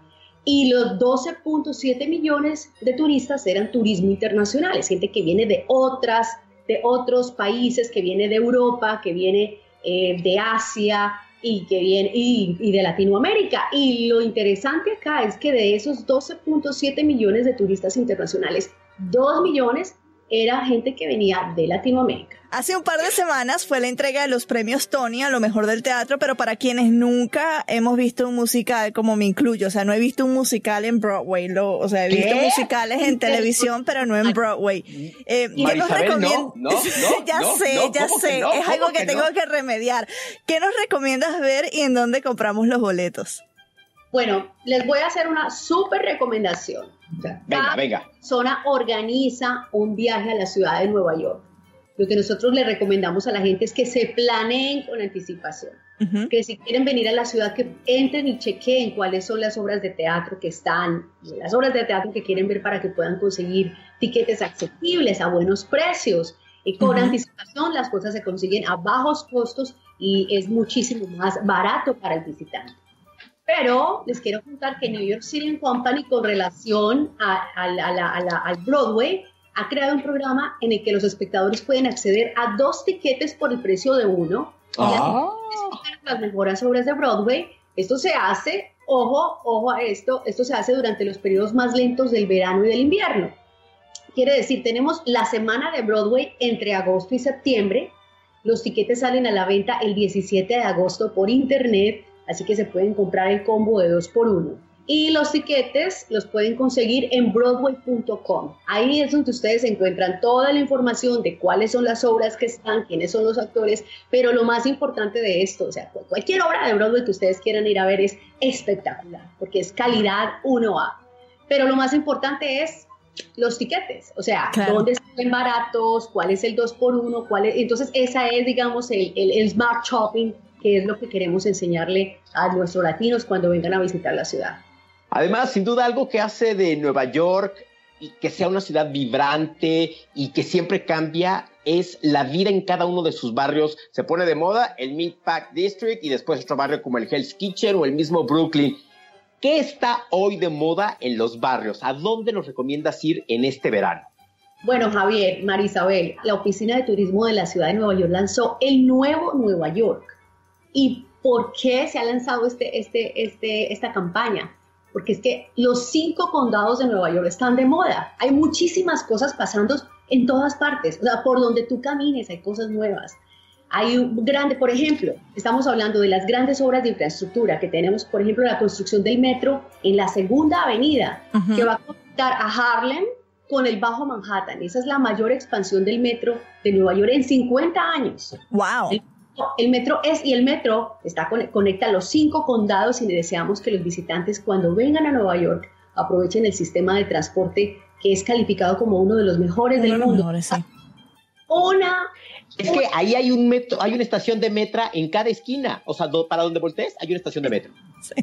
Y los 12.7 millones de turistas eran turismo internacional, es gente que viene de otras, de otros países, que viene de Europa, que viene eh, de Asia y que viene y, y de Latinoamérica. Y lo interesante acá es que de esos 12.7 millones de turistas internacionales, 2 millones era gente que venía de Latinoamérica. Hace un par de semanas fue la entrega de los premios Tony a lo mejor del teatro, pero para quienes nunca hemos visto un musical, como me incluyo, o sea, no he visto un musical en Broadway, lo, o sea, he visto ¿Qué? musicales en televisión, pero no en Broadway. Eh, ¿qué nos recomiendas? no, no, no, ya no, sé, no, ya ¿cómo que sé, no? es algo ¿Cómo que, que tengo no? que remediar. ¿Qué nos recomiendas ver y en dónde compramos los boletos? Bueno, les voy a hacer una súper recomendación. Venga, cada venga. persona organiza un viaje a la ciudad de Nueva York. Lo que nosotros le recomendamos a la gente es que se planeen con anticipación. Que si quieren venir a la ciudad, que entren y chequeen cuáles son las obras de teatro que están, las obras de teatro que quieren ver para que puedan conseguir tiquetes accesibles a buenos precios. Y con anticipación las cosas se consiguen a bajos costos y es muchísimo más barato para el visitante. Pero les quiero contar que New York City and Company, con relación a, a la- a la- a la- al Broadway, ha creado un programa en el que los espectadores pueden acceder a dos tiquetes por el precio de uno. Y Ah. disfrutar las mejores obras de Broadway. Esto se hace, ojo, ojo a esto, esto se hace durante los periodos más lentos del verano y del invierno. Quiere decir, tenemos la semana de Broadway entre agosto y septiembre. Los tiquetes salen a la venta el 17 de agosto por internet, así que se pueden comprar el combo de dos por uno. Y los tiquetes los pueden conseguir en broadway.com. Ahí es donde ustedes encuentran toda la información de cuáles son las obras que están, quiénes son los actores, pero lo más importante de esto, o sea, cualquier obra de Broadway que ustedes quieran ir a ver es espectacular, porque es calidad 1A. Pero lo más importante es los tiquetes, o sea, Claro. dónde están baratos, cuál es el 2 por 1 cuál es, entonces esa es, digamos, el, el- el smart shopping, que es lo que queremos enseñarle a nuestros latinos cuando vengan a visitar la ciudad. Además, sin duda, algo que hace de Nueva York y que sea una ciudad vibrante y que siempre cambia es la vida en cada uno de sus barrios. Se pone de moda el Meatpack District y después otro barrio como el Hell's Kitchen o el mismo Brooklyn. ¿Qué está hoy de moda en los barrios? ¿A dónde nos recomiendas ir en este verano? Bueno, Javier, Marisabel, la Oficina de Turismo de la Ciudad de Nueva York lanzó el nuevo Nueva York. ¿Y por qué se ha lanzado este, este, este, esta campaña? Porque es que los cinco condados de Nueva York están de moda. Hay muchísimas cosas pasando en todas partes. O sea, por donde tú camines hay cosas nuevas. Hay un grande, por ejemplo, estamos hablando de las grandes obras de infraestructura que tenemos, por ejemplo, la construcción del metro en la segunda avenida, que va a conectar a Harlem con el Bajo Manhattan. Esa es la mayor expansión del metro de Nueva York en 50 años. ¡Wow! El el metro es y el metro está conecta a los cinco condados y deseamos que los visitantes cuando vengan a Nueva York aprovechen el sistema de transporte que es calificado como uno de los mejores del mundo. Una es que ahí hay un metro, hay una estación de metro en cada esquina. O sea, para donde voltees hay una estación de metro.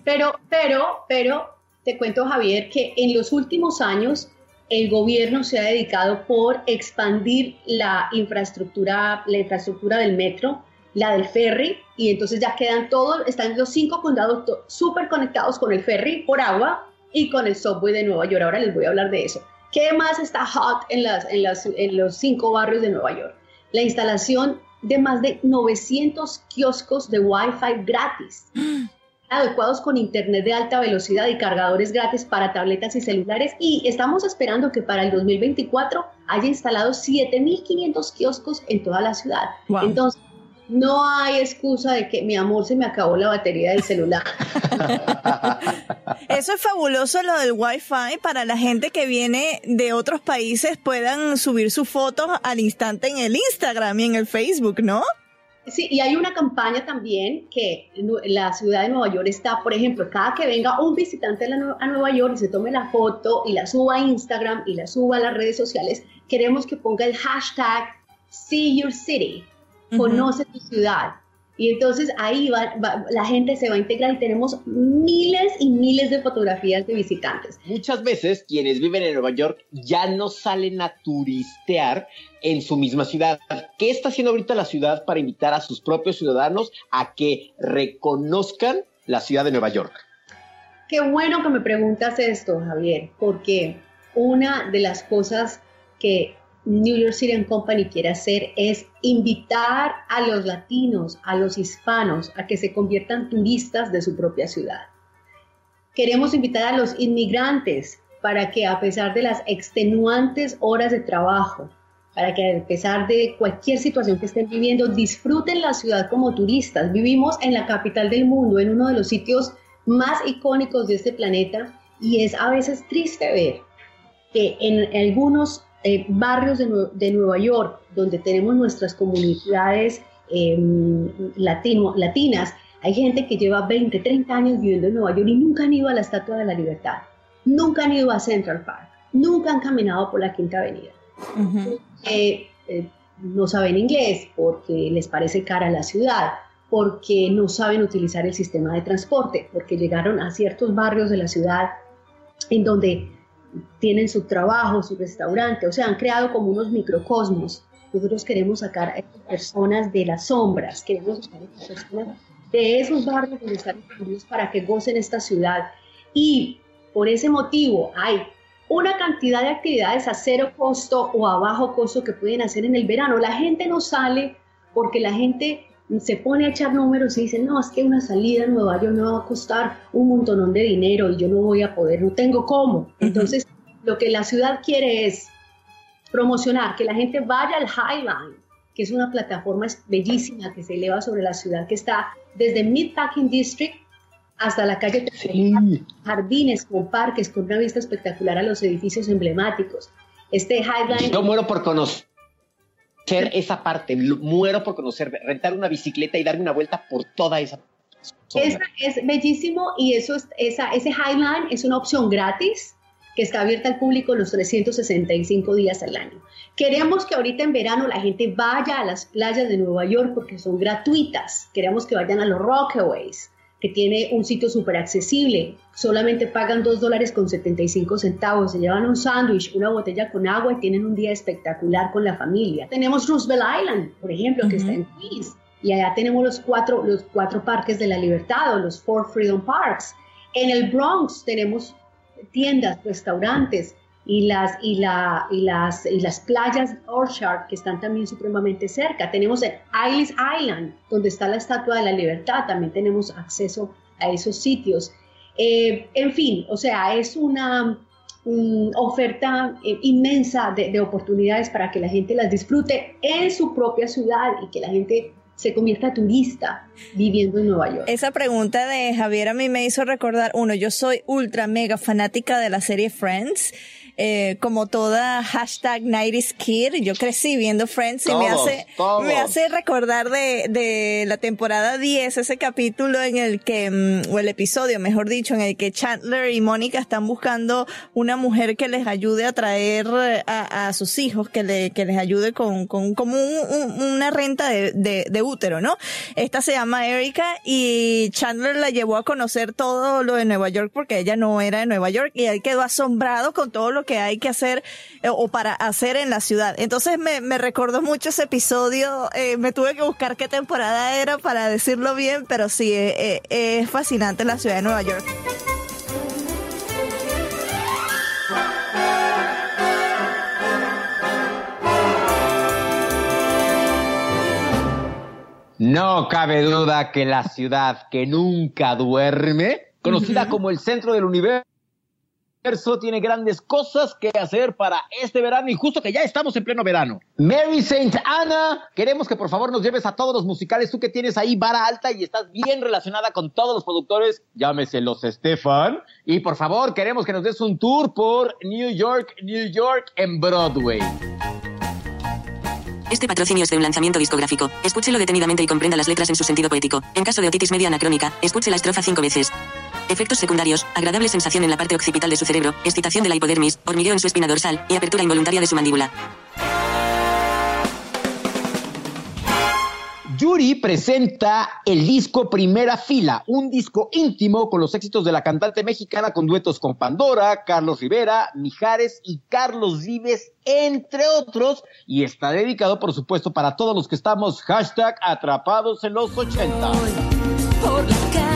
Pero, pero, pero, te cuento, Javier, que en los últimos años el gobierno se ha dedicado por expandir la infraestructura, la infraestructura del metro, la del ferry, y entonces ya quedan todos, están los cinco condados súper conectados con el ferry por agua y con el subway de Nueva York. Ahora les voy a hablar de eso. ¿Qué más está hot en, las, en, las, en los cinco barrios de Nueva York? La instalación de más de 900 kioscos de Wi-Fi gratis, adecuados con internet de alta velocidad y cargadores gratis para tabletas y celulares. Y estamos esperando que para el 2024 haya instalado 7.500 kioscos en toda la ciudad. Entonces, no hay excusa de que mi amor se me acabó la batería del celular. Eso es fabuloso lo del Wi-Fi para la gente que viene de otros países puedan subir sus fotos al instante en el Instagram y en el Facebook, ¿no? Sí, y hay una campaña también que la ciudad de Nueva York está, por ejemplo, cada que venga un visitante a Nueva York y se tome la foto y la suba a Instagram y la suba a las redes sociales, queremos que ponga el hashtag See Your City conoce tu ciudad. Y entonces ahí va, la gente se va a integrar y tenemos miles y miles de fotografías de visitantes. Muchas veces quienes viven en Nueva York ya no salen a turistear en su misma ciudad. ¿Qué está haciendo ahorita la ciudad para invitar a sus propios ciudadanos a que reconozcan la ciudad de Nueva York? Qué bueno que me preguntas esto, Javier, porque una de las cosas que New York City Company quiere hacer es invitar a los latinos, a los hispanos, a que se conviertan turistas de su propia ciudad. Queremos invitar a los inmigrantes para que a pesar de las extenuantes horas de trabajo, para que a pesar de cualquier situación que estén viviendo, disfruten la ciudad como turistas. Vivimos en la capital del mundo, en uno de los sitios más icónicos de este planeta, y es a veces triste ver que en algunos eh, barrios de, Nueva York, donde tenemos nuestras comunidades latino, latinas, hay gente que lleva 20, 30 años viviendo en Nueva York y nunca han ido a la Estatua de la Libertad, nunca han ido a Central Park, nunca han caminado por la Quinta Avenida. Eh, eh, no saben inglés porque les parece cara la ciudad, porque no saben utilizar el sistema de transporte, porque llegaron a ciertos barrios de la ciudad en donde tienen su trabajo, su restaurante, o sea, han creado como unos microcosmos. Nosotros queremos sacar a estas personas de las sombras, queremos sacar a estas personas de esos barrios para que gocen esta ciudad. Y por ese motivo hay una cantidad de actividades a cero costo o a bajo costo que pueden hacer en el verano. La gente no sale porque la gente se pone a echar números y dice, no, es que una salida en Nueva York me va a costar un montón de dinero y yo no voy a poder, no tengo cómo. Entonces, lo que la ciudad quiere es promocionar, que la gente vaya al Highline, que es una plataforma bellísima que se eleva sobre la ciudad, que está desde Meatpacking District hasta la calle jardines con parques, con una vista espectacular a los edificios emblemáticos. Este Highline... Yo muero por conocer esa parte, muero por conocer, rentar una bicicleta y darme una vuelta por toda esa zona. es bellísimo y eso es, esa, ese Highline es una opción gratis que está abierta al público los 365 días al año. Queremos que ahorita en verano la gente vaya a las playas de Nueva York porque son gratuitas. Queremos que vayan a los Rockaways, que tiene un sitio súper accesible. Solamente pagan 2 dólares con 75 centavos. Se llevan un sándwich, una botella con agua y tienen un día espectacular con la familia. Tenemos Roosevelt Island, por ejemplo, que está en Queens. Y allá tenemos los cuatro, los cuatro parques de la libertad o los Four Freedom Parks. En el Bronx tenemos tiendas, restaurantes y las, y, la, y las, y las playas Orchard que están también supremamente cerca. Tenemos el Isles Island, donde está la Estatua de la Libertad, también tenemos acceso a esos sitios. Eh, en fin, o sea, es una oferta eh, inmensa de oportunidades para que la gente las disfrute en su propia ciudad y que la gente se convierta turista viviendo en Nueva York? Esa pregunta de Javier a mí me hizo recordar, uno, yo soy ultra mega fanática de la serie Friends eh, como toda hashtag 90s Kid, yo crecí viendo Friends y me hace, todos. me hace recordar de, de la temporada 10, ese capítulo en el que, mm, o el episodio, mejor dicho, en el que Chandler y Mónica están buscando una mujer que les ayude a traer a, a sus hijos, que, le, que les ayude con, con como un- un- una renta de, de, de útero, ¿no? Esta se llama Erika y Chandler la llevó a conocer todo lo de Nueva York porque ella no era de Nueva York y él quedó asombrado con todo lo que hay que hacer eh, o para hacer en la ciudad. Entonces me, me recordó mucho ese episodio, eh, me tuve que buscar qué temporada era para decirlo bien, pero sí, eh, es fascinante la ciudad de Nueva York. No cabe duda que la ciudad que nunca duerme, conocida como el centro del universo, tiene grandes cosas que hacer para este verano y justo que ya estamos en pleno verano. Mary Saint Anna, queremos que por favor nos lleves a todos los musicales, tú que tienes ahí vara alta y estás bien relacionada con todos los productores, llámese los Stefan, y por favor queremos que nos des un tour por New York, New York en Broadway. Este patrocinio es de un lanzamiento discográfico. Escúchelo detenidamente y comprenda las letras en su sentido poético. En caso de otitis media anacrónica, escuche la estrofa cinco veces. Efectos secundarios, agradable sensación en la parte occipital de su cerebro, excitación de la hipodermis, hormigueo en su espina dorsal. Y apertura involuntaria de su mandíbula. Yuri presenta el disco Primera Fila, un disco íntimo con los éxitos de la cantante mexicana con duetos con Pandora, Carlos Rivera, Mijares y Carlos Vives, entre otros, y está dedicado, por supuesto, para todos los que estamos hashtag atrapados en los 80. por la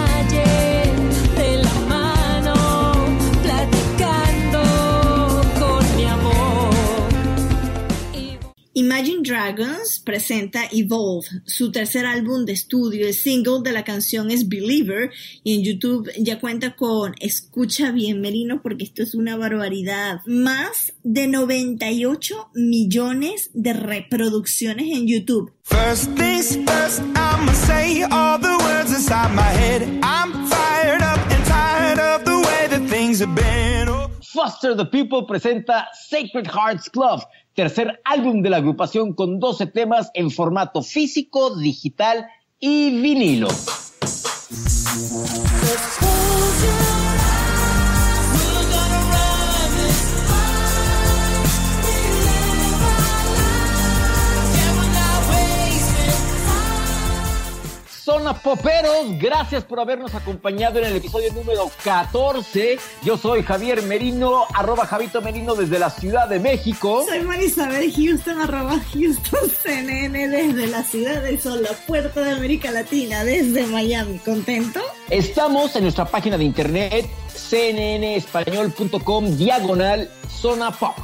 Imagine Dragons presenta Evolve, su tercer álbum de estudio. El single de la canción es Believer y en YouTube ya cuenta con, escucha bien Merino porque esto es una barbaridad, más de 98 millones de reproducciones en YouTube. First things first, I'ma say all the words inside my head. I'm fired up and tired of the way that things have been. Foster the People presenta Sacred Hearts Club, tercer álbum de la agrupación con 12 temas en formato físico, digital y vinilo. Zona Poperos, gracias por habernos acompañado en el episodio número 14. Yo soy Javier Merino, arroba Javito Merino desde la Ciudad de México. Soy Marisabel Houston, arroba Houston CNN desde la ciudad de Sol, la puerta de América Latina, desde Miami. ¿Contento? Estamos en nuestra página de internet cnnespañol.com diagonal Zona Pop.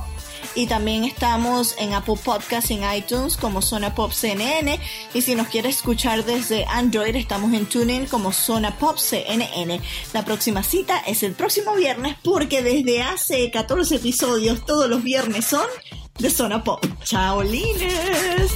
Y también estamos en Apple Podcasts en iTunes como Zona Pop CNN. Y si nos quiere escuchar desde Android, estamos en TuneIn como Zona Pop CNN. La próxima cita es el próximo viernes porque desde hace 14 episodios todos los viernes son de Zona Pop. ¡Chao, Lines!